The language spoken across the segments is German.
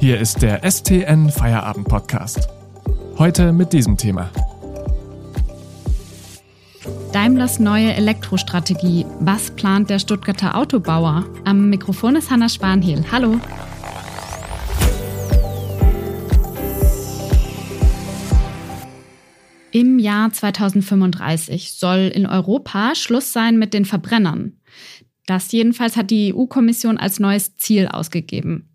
Hier ist der STN Feierabend Podcast. Heute mit diesem Thema. Daimlers neue Elektrostrategie. Was plant der Stuttgarter Autobauer? Am Mikrofon ist Hanna Spanhiel. Hallo. Im Jahr 2035 soll in Europa Schluss sein mit den Verbrennern. Das jedenfalls hat die EU-Kommission als neues Ziel ausgegeben.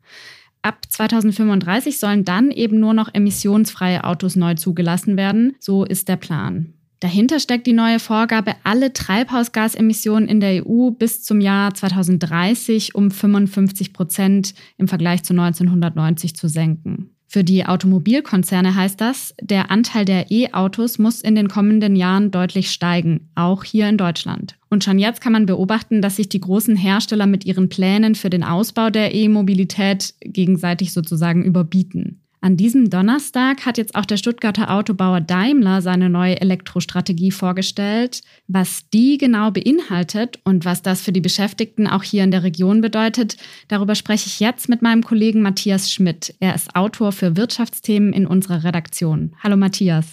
Ab 2035 sollen dann eben nur noch emissionsfreie Autos neu zugelassen werden. So ist der Plan. Dahinter steckt die neue Vorgabe, alle Treibhausgasemissionen in der EU bis zum Jahr 2030 um 55 Prozent im Vergleich zu 1990 zu senken. Für die Automobilkonzerne heißt das, der Anteil der E-Autos muss in den kommenden Jahren deutlich steigen, auch hier in Deutschland. Und schon jetzt kann man beobachten, dass sich die großen Hersteller mit ihren Plänen für den Ausbau der E-Mobilität gegenseitig sozusagen überbieten. An diesem Donnerstag hat jetzt auch der Stuttgarter Autobauer Daimler seine neue Elektrostrategie vorgestellt. Was die genau beinhaltet und was das für die Beschäftigten auch hier in der Region bedeutet, darüber spreche ich jetzt mit meinem Kollegen Matthias Schmidt. Er ist Autor für Wirtschaftsthemen in unserer Redaktion. Hallo Matthias.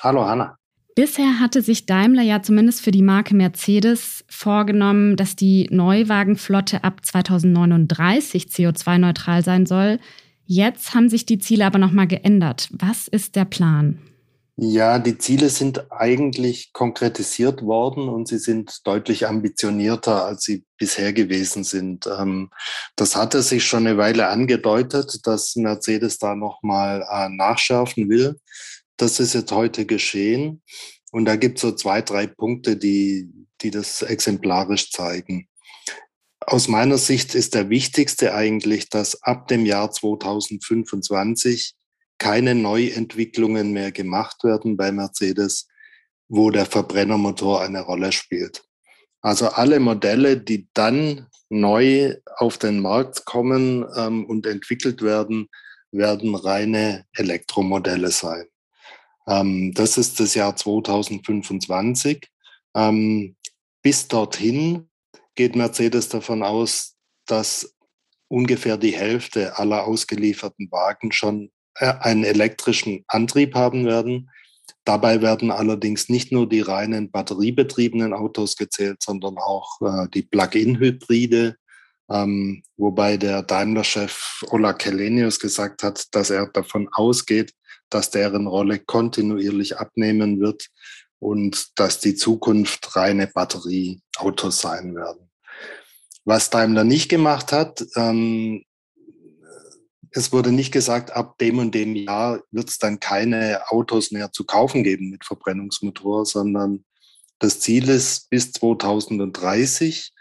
Hallo Hanna. Bisher hatte sich Daimler ja zumindest für die Marke Mercedes vorgenommen, dass die Neuwagenflotte ab 2039 CO2-neutral sein soll. Jetzt haben sich die Ziele aber nochmal geändert. Was ist der Plan? Ja, die Ziele sind eigentlich konkretisiert worden und sie sind deutlich ambitionierter, als sie bisher gewesen sind. Ähm, das hatte sich schon eine Weile angedeutet, dass Mercedes da nochmal äh, nachschärfen will. Das ist jetzt heute geschehen. Und da gibt es so zwei, drei Punkte, die, die das exemplarisch zeigen. Aus meiner Sicht ist der wichtigste eigentlich, dass ab dem Jahr 2025 keine Neuentwicklungen mehr gemacht werden bei Mercedes, wo der Verbrennermotor eine Rolle spielt. Also alle Modelle, die dann neu auf den Markt kommen ähm, und entwickelt werden, werden reine Elektromodelle sein. Ähm, das ist das Jahr 2025. Ähm, bis dorthin geht Mercedes davon aus, dass ungefähr die Hälfte aller ausgelieferten Wagen schon äh, einen elektrischen Antrieb haben werden. Dabei werden allerdings nicht nur die reinen batteriebetriebenen Autos gezählt, sondern auch äh, die Plug-in-Hybride, ähm, wobei der Daimler-Chef Ola Kelenius gesagt hat, dass er davon ausgeht, dass deren Rolle kontinuierlich abnehmen wird und dass die Zukunft reine Batterieautos sein werden. Was Daimler nicht gemacht hat, ähm, es wurde nicht gesagt, ab dem und dem Jahr wird es dann keine Autos mehr zu kaufen geben mit Verbrennungsmotor, sondern das Ziel ist, bis 2030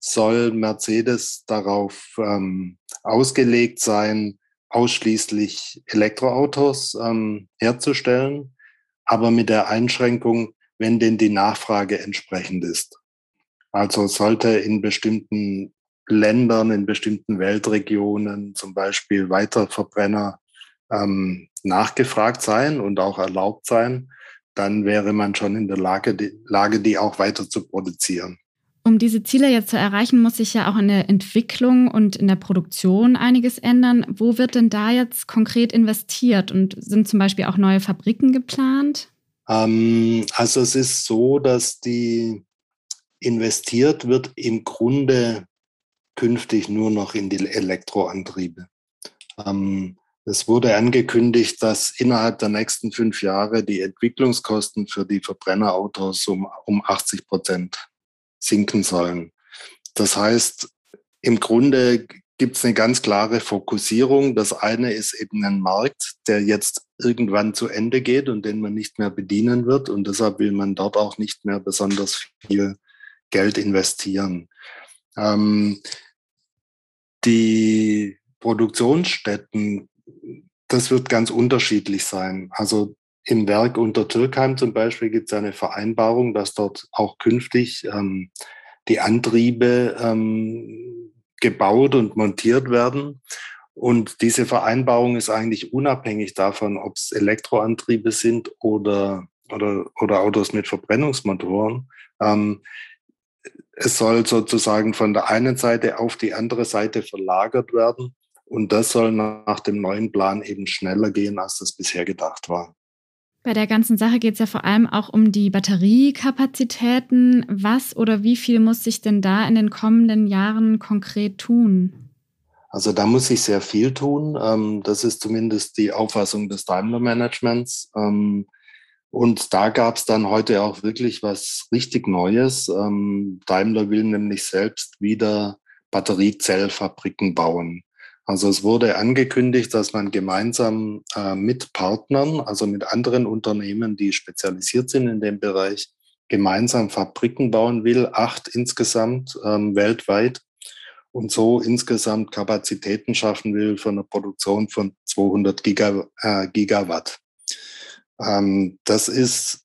soll Mercedes darauf ähm, ausgelegt sein, ausschließlich Elektroautos ähm, herzustellen aber mit der Einschränkung, wenn denn die Nachfrage entsprechend ist. Also sollte in bestimmten Ländern, in bestimmten Weltregionen zum Beispiel Weiterverbrenner ähm, nachgefragt sein und auch erlaubt sein, dann wäre man schon in der Lage, die, Lage, die auch weiter zu produzieren. Um diese Ziele jetzt zu erreichen, muss sich ja auch in der Entwicklung und in der Produktion einiges ändern. Wo wird denn da jetzt konkret investiert und sind zum Beispiel auch neue Fabriken geplant? Ähm, also es ist so, dass die investiert wird im Grunde künftig nur noch in die Elektroantriebe. Ähm, es wurde angekündigt, dass innerhalb der nächsten fünf Jahre die Entwicklungskosten für die Verbrennerautos um, um 80 Prozent sinken sollen. Das heißt, im Grunde gibt es eine ganz klare Fokussierung. Das eine ist eben ein Markt, der jetzt irgendwann zu Ende geht und den man nicht mehr bedienen wird. Und deshalb will man dort auch nicht mehr besonders viel Geld investieren. Ähm, die Produktionsstätten, das wird ganz unterschiedlich sein. Also im Werk unter Türkheim zum Beispiel gibt es eine Vereinbarung, dass dort auch künftig ähm, die Antriebe ähm, gebaut und montiert werden. Und diese Vereinbarung ist eigentlich unabhängig davon, ob es Elektroantriebe sind oder, oder, oder Autos mit Verbrennungsmotoren. Ähm, es soll sozusagen von der einen Seite auf die andere Seite verlagert werden Und das soll nach dem neuen Plan eben schneller gehen, als das bisher gedacht war. Bei der ganzen Sache geht es ja vor allem auch um die Batteriekapazitäten. Was oder wie viel muss sich denn da in den kommenden Jahren konkret tun? Also da muss sich sehr viel tun. Ähm, das ist zumindest die Auffassung des Daimler-Managements. Und da gab es dann heute auch wirklich was richtig Neues. Ähm, Daimler will nämlich selbst wieder Batteriezellfabriken bauen. Also es wurde angekündigt, dass man gemeinsam äh, mit Partnern, also mit anderen Unternehmen, die spezialisiert sind in dem Bereich, gemeinsam Fabriken bauen will, acht insgesamt ähm, weltweit und so insgesamt Kapazitäten schaffen will für eine Produktion von 200 Giga, äh, Gigawatt. Ähm, das ist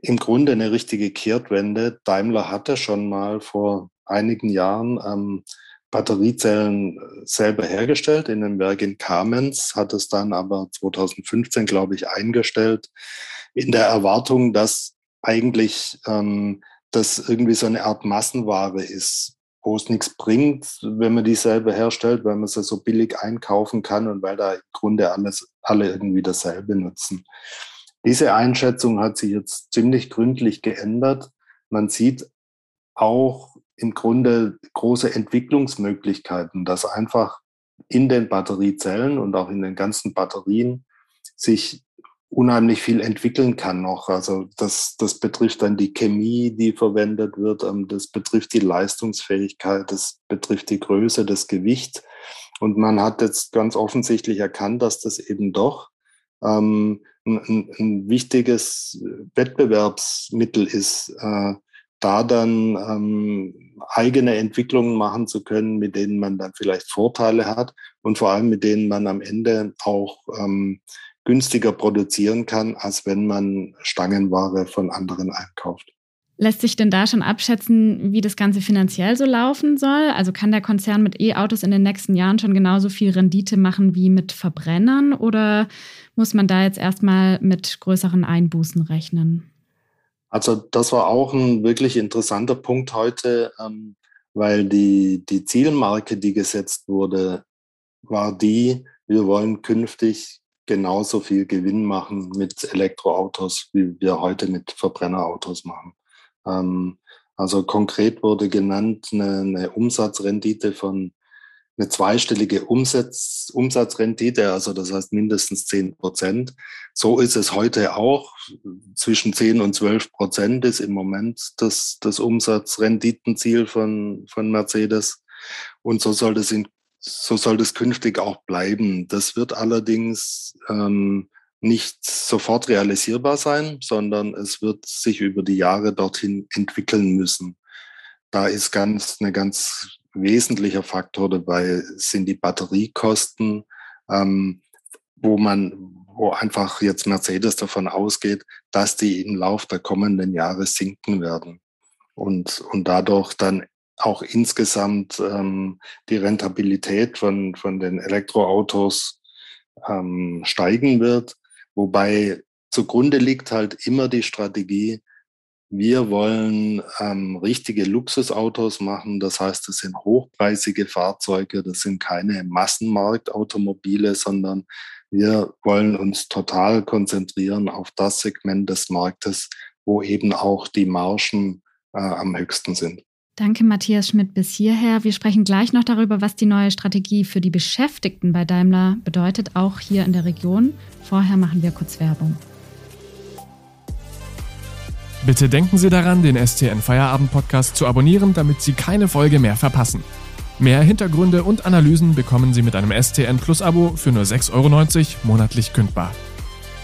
im Grunde eine richtige Kehrtwende. Daimler hatte schon mal vor einigen Jahren ähm, Batteriezellen äh, selber hergestellt in einem Werk in Kamenz, hat es dann aber 2015, glaube ich, eingestellt, in der Erwartung, dass eigentlich ähm, das irgendwie so eine Art Massenware ist, wo es nichts bringt, wenn man die selber herstellt, weil man sie so billig einkaufen kann und weil da im Grunde alles, alle irgendwie dasselbe nutzen. Diese Einschätzung hat sich jetzt ziemlich gründlich geändert. Man sieht auch im Grunde große Entwicklungsmöglichkeiten, dass einfach in den Batteriezellen und auch in den ganzen Batterien sich unheimlich viel entwickeln kann noch. Also das, das betrifft dann die Chemie, die verwendet wird, ähm, das betrifft die Leistungsfähigkeit, das betrifft die Größe, das Gewicht. Und man hat jetzt ganz offensichtlich erkannt, dass das eben doch ähm, ein, ein wichtiges Wettbewerbsmittel ist, äh, da dann ähm, eigene Entwicklungen machen zu können, mit denen man dann vielleicht Vorteile hat und vor allem mit denen man am Ende auch ähm, günstiger produzieren kann, als wenn man Stangenware von anderen einkauft. Lässt sich denn da schon abschätzen, wie das Ganze finanziell so laufen soll? Also kann der Konzern mit E-Autos in den nächsten Jahren schon genauso viel Rendite machen wie mit Verbrennern oder muss man da jetzt erstmal mit größeren Einbußen rechnen? Also das war auch ein wirklich interessanter Punkt heute, ähm, weil die, die Zielmarke, die gesetzt wurde, war die, wir wollen künftig genauso viel Gewinn machen mit Elektroautos, wie wir heute mit Verbrennerautos machen. Ähm, also konkret wurde genannt eine, eine Umsatzrendite von eine zweistellige Umsatz, Umsatzrendite, also das heißt mindestens 10 Prozent. So ist es heute auch. Zwischen 10 und 12 Prozent ist im Moment das, das Umsatzrenditenziel von, von Mercedes. Und so soll das in, so soll das künftig auch bleiben. Das wird allerdings ähm, nicht sofort realisierbar sein, sondern es wird sich über die Jahre dorthin entwickeln müssen. Da ist ganz eine ganz wesentlicher Faktor dabei sind die Batteriekosten, ähm, wo man, wo einfach jetzt Mercedes davon ausgeht, dass die im Lauf der kommenden Jahre sinken werden und, und dadurch dann auch insgesamt ähm, die Rentabilität von, von den Elektroautos ähm, steigen wird. Wobei zugrunde liegt halt immer die Strategie, wir wollen ähm, richtige Luxusautos machen. Das heißt, das sind hochpreisige Fahrzeuge, das sind keine Massenmarktautomobile, sondern wir wollen uns total konzentrieren auf das Segment des Marktes, wo eben auch die Margen äh, am höchsten sind. Danke, Matthias Schmidt, bis hierher. Wir sprechen gleich noch darüber, was die neue Strategie für die Beschäftigten bei Daimler bedeutet, auch hier in der Region. Vorher machen wir kurz Werbung. Bitte denken Sie daran, den STN Feierabend Podcast zu abonnieren, damit Sie keine Folge mehr verpassen. Mehr Hintergründe und Analysen bekommen Sie mit einem STN Plus Abo für nur 6,90 Euro monatlich kündbar.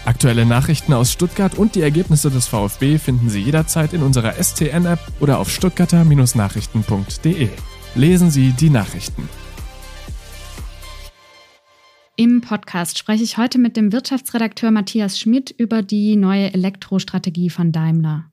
Aktuelle Nachrichten aus Stuttgart und die Ergebnisse des VfB finden Sie jederzeit in unserer STN-App oder auf stuttgarter-nachrichten.de. Lesen Sie die Nachrichten. Im Podcast spreche ich heute mit dem Wirtschaftsredakteur Matthias Schmidt über die neue Elektrostrategie von Daimler.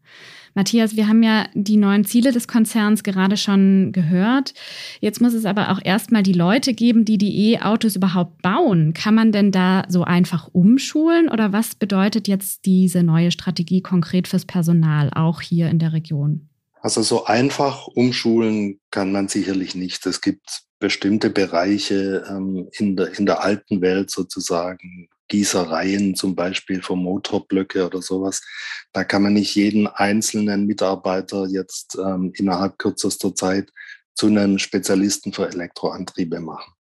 Matthias, wir haben ja die neuen Ziele des Konzerns gerade schon gehört. Jetzt muss es aber auch erstmal die Leute geben, die die E-Autos überhaupt bauen. Kann man denn da so einfach umschulen oder was bedeutet jetzt diese neue Strategie konkret fürs Personal, auch hier in der Region? Also so einfach umschulen kann man sicherlich nicht. Es gibt bestimmte Bereiche ähm, in, der, in der alten Welt sozusagen, Gießereien zum Beispiel für Motorblöcke oder sowas, da kann man nicht jeden einzelnen Mitarbeiter jetzt ähm, innerhalb kürzester Zeit zu einem Spezialisten für Elektroantriebe machen.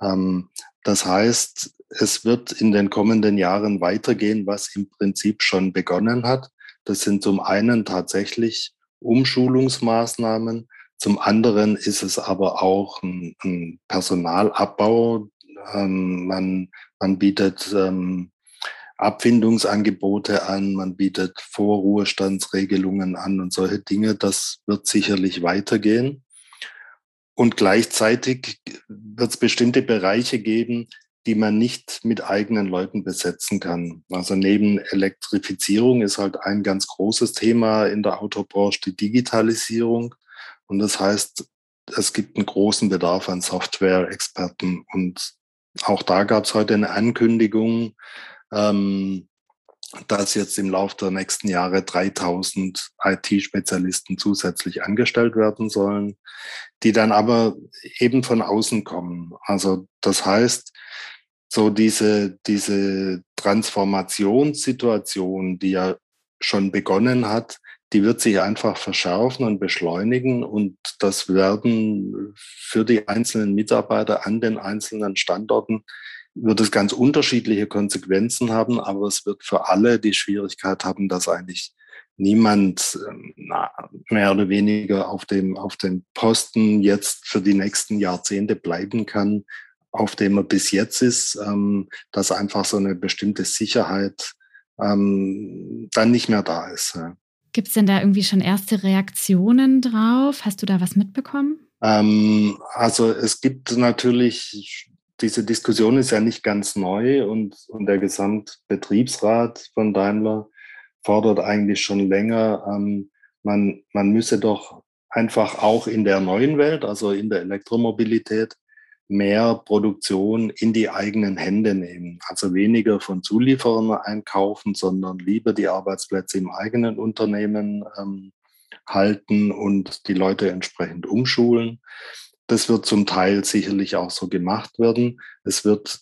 Ähm, das heißt, es wird in den kommenden Jahren weitergehen, was im Prinzip schon begonnen hat. Das sind zum einen tatsächlich Umschulungsmaßnahmen, zum anderen ist es aber auch ein, ein Personalabbau. Ähm, man, man bietet ähm, Abfindungsangebote an, man bietet Vorruhestandsregelungen an und solche Dinge. Das wird sicherlich weitergehen. Und gleichzeitig wird es bestimmte Bereiche geben, die man nicht mit eigenen Leuten besetzen kann. Also neben Elektrifizierung ist halt ein ganz großes Thema in der Autobranche die Digitalisierung. Und das heißt, es gibt einen großen Bedarf an Software-Experten. Und auch da gab es heute eine Ankündigung, ähm, dass jetzt im Laufe der nächsten Jahre 3000 IT-Spezialisten zusätzlich angestellt werden sollen, die dann aber eben von außen kommen. Also das heißt, so diese, diese Transformationssituation, die ja schon begonnen hat, die wird sich einfach verschärfen und beschleunigen und das werden für die einzelnen Mitarbeiter an den einzelnen Standorten wird es ganz unterschiedliche Konsequenzen haben, aber es wird für alle die Schwierigkeit haben, dass eigentlich niemand ähm, mehr oder weniger auf dem, auf dem Posten jetzt für die nächsten Jahrzehnte bleiben kann, auf dem er bis jetzt ist, ähm, dass einfach so eine bestimmte Sicherheit ähm, dann nicht mehr da ist. Ja. Gibt es denn da irgendwie schon erste Reaktionen drauf? Hast du da was mitbekommen? Ähm, also es gibt natürlich, diese Diskussion ist ja nicht ganz neu und, und der Gesamtbetriebsrat von Daimler fordert eigentlich schon länger, ähm, man, man müsse doch einfach auch in der neuen Welt, also in der Elektromobilität, mehr Produktion in die eigenen Hände nehmen. Also weniger von Zulieferern einkaufen, sondern lieber die Arbeitsplätze im eigenen Unternehmen ähm, halten und die Leute entsprechend umschulen. Das wird zum Teil sicherlich auch so gemacht werden. Es wird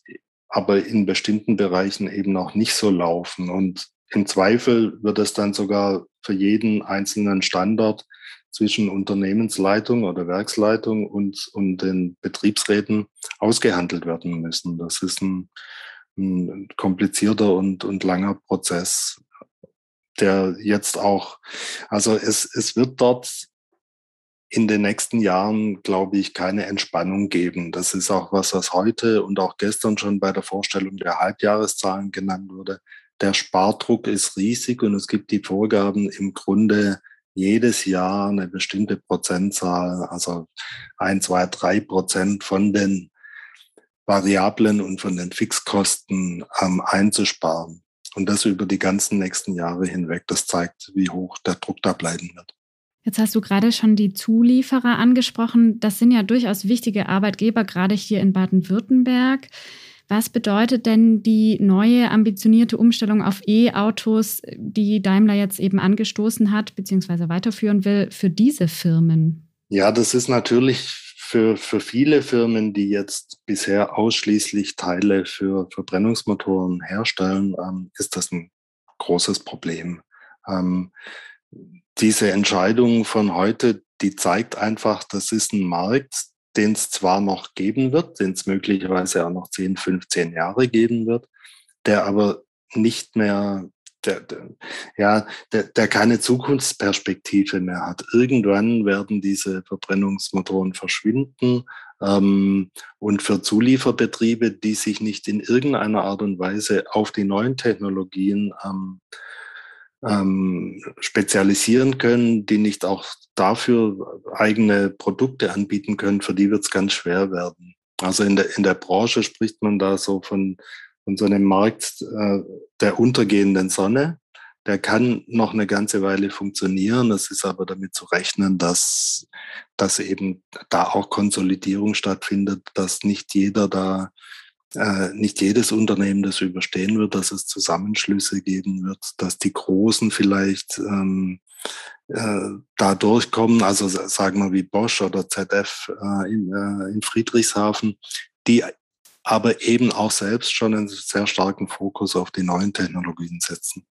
aber in bestimmten Bereichen eben auch nicht so laufen. Und im Zweifel wird es dann sogar für jeden einzelnen Standort zwischen Unternehmensleitung oder Werksleitung und, und den Betriebsräten ausgehandelt werden müssen. Das ist ein, ein komplizierter und, und langer Prozess, der jetzt auch, also es, es wird dort in den nächsten Jahren, glaube ich, keine Entspannung geben. Das ist auch was, was heute und auch gestern schon bei der Vorstellung der Halbjahreszahlen genannt wurde. Der Spardruck ist riesig und es gibt die Vorgaben im Grunde jedes Jahr eine bestimmte Prozentzahl, also ein, zwei, drei Prozent von den Variablen und von den Fixkosten ähm, einzusparen. Und das über die ganzen nächsten Jahre hinweg. Das zeigt, wie hoch der Druck da bleiben wird. Jetzt hast du gerade schon die Zulieferer angesprochen. Das sind ja durchaus wichtige Arbeitgeber, gerade hier in Baden-Württemberg. Was bedeutet denn die neue ambitionierte Umstellung auf E-Autos, die Daimler jetzt eben angestoßen hat bzw. weiterführen will, für diese Firmen? Ja, das ist natürlich für, für viele Firmen, die jetzt bisher ausschließlich Teile für Verbrennungsmotoren herstellen, ähm, ist das ein großes Problem. Ähm, diese Entscheidung von heute, die zeigt einfach, das ist ein Markt, den es zwar noch geben wird, den es möglicherweise auch noch 10, 15 Jahre geben wird, der aber nicht mehr, der, der, ja, der, der keine Zukunftsperspektive mehr hat. Irgendwann werden diese Verbrennungsmotoren verschwinden. Ähm, und für Zulieferbetriebe, die sich nicht in irgendeiner Art und Weise auf die neuen Technologien ähm, ähm, spezialisieren können, die nicht auch dafür eigene Produkte anbieten können, für die wird es ganz schwer werden. Also in der, in der Branche spricht man da so von, von so einem Markt äh, der untergehenden Sonne. Der kann noch eine ganze Weile funktionieren. Es ist aber damit zu rechnen, dass, dass eben da auch Konsolidierung stattfindet, dass nicht jeder da äh, nicht jedes Unternehmen das überstehen wird, dass es Zusammenschlüsse geben wird, dass die Großen vielleicht ähm, äh, da durchkommen, also sagen wir wie Bosch oder ZF äh, in, äh, in Friedrichshafen, die aber eben auch selbst schon einen sehr starken Fokus auf die neuen Technologien setzen.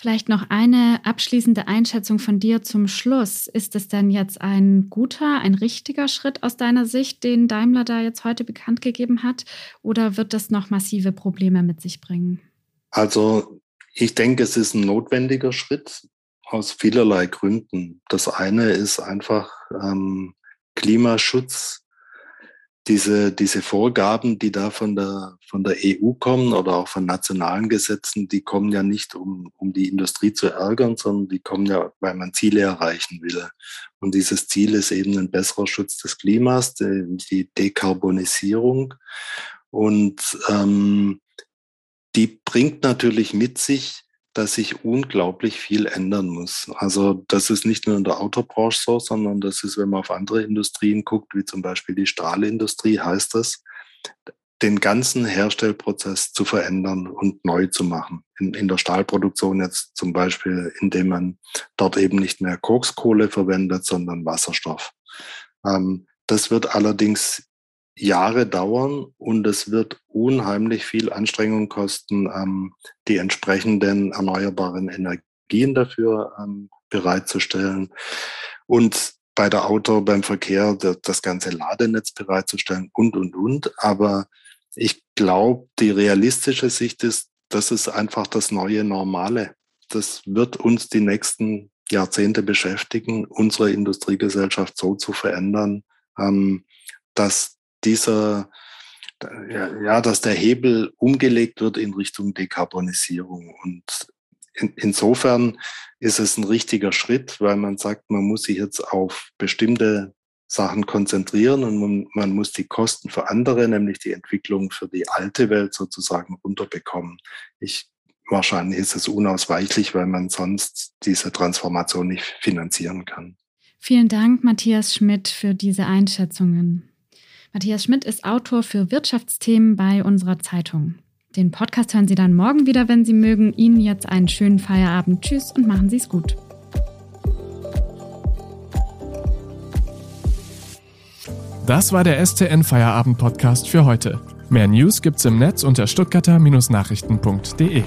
Vielleicht noch eine abschließende Einschätzung von dir zum Schluss. Ist es denn jetzt ein guter, ein richtiger Schritt aus deiner Sicht, den Daimler da jetzt heute bekannt gegeben hat? Oder wird das noch massive Probleme mit sich bringen? Also ich denke, es ist ein notwendiger Schritt aus vielerlei Gründen. Das eine ist einfach ähm, Klimaschutz diese, diese Vorgaben, die da von der, von der EU kommen oder auch von nationalen Gesetzen, die kommen ja nicht, um, um die Industrie zu ärgern, sondern die kommen ja, weil man Ziele erreichen will. Und dieses Ziel ist eben ein besserer Schutz des Klimas, die, die Dekarbonisierung. Und ähm, die bringt natürlich mit sich, dass sich unglaublich viel ändern muss. Also das ist nicht nur in der Autobranche so, sondern das ist, wenn man auf andere Industrien guckt, wie zum Beispiel die Stahlindustrie, heißt das, den ganzen Herstellprozess zu verändern und neu zu machen. In, in der Stahlproduktion jetzt zum Beispiel, indem man dort eben nicht mehr Kokskohle verwendet, sondern Wasserstoff. Ähm, das wird allerdings Jahre dauern und es wird unheimlich viel Anstrengung kosten, ähm, die entsprechenden erneuerbaren Energien dafür ähm, bereitzustellen und bei der Auto, beim Verkehr das, ganze Ladenetz bereitzustellen und, und, und. Aber ich glaube, die realistische Sicht ist, das ist einfach das neue Normale. Das wird uns die nächsten Jahrzehnte beschäftigen, unsere Industriegesellschaft so zu verändern, ähm, dass dieser, ja, dass der Hebel umgelegt wird in Richtung Dekarbonisierung. Und in, insofern ist es ein richtiger Schritt, weil man sagt, man muss sich jetzt auf bestimmte Sachen konzentrieren und man, man, muss die Kosten für andere, nämlich die Entwicklung für die alte Welt sozusagen runterbekommen. Ich, wahrscheinlich ist es unausweichlich, weil man sonst diese Transformation nicht finanzieren kann. Vielen Dank, Matthias Schmidt, für diese Einschätzungen. Matthias Schmidt ist Autor für Wirtschaftsthemen bei unserer Zeitung. Den Podcast hören Sie dann morgen wieder, wenn Sie mögen. Ihnen jetzt einen schönen Feierabend. Tschüss und machen Sie es gut. Das war der STN Feierabend Podcast für heute. Mehr News gibt's im Netz unter stuttgarter-nachrichten.de.